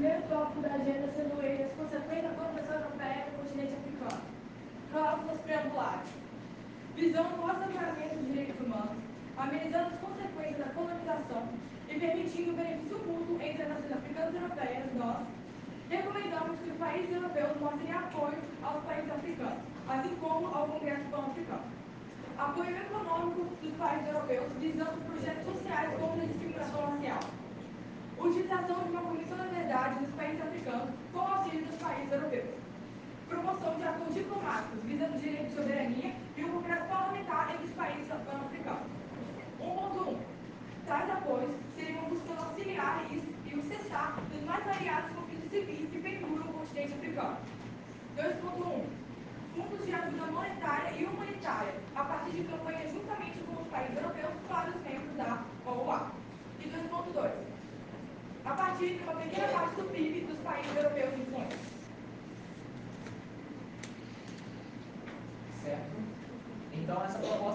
primeiro tópico da agenda sendo ele as consequências da colonização europeia no continente africano. Cláusulas preambulares. Visando o assentamento dos direitos humanos, amenizando as consequências da colonização e permitindo o benefício mútuo entre as nações africanas e europeias, nós recomendamos que os países europeus mostrem apoio aos países africanos, assim como ao Congresso Pan-Africano. Apoio econômico dos países europeus visando projetos sociais contra a discriminação racial utilização de uma comissão da verdade nos países africanos com auxílio dos países europeus. Promoção de acordos diplomáticos visando o direito de soberania e o congresso parlamentar entre os países pan-africanos. 1.1. Tais apoios seriam buscando auxiliar e o cessar dos mais variados conflitos civis que penduram o continente africano. 2.1. Fundos de ajuda monetária e humanitária a partir de campanhas juntamente com os países europeus para os membros da OUA. E 2.2 a partir de uma pequena parte do PIB dos países europeus influentes. dá essa proposta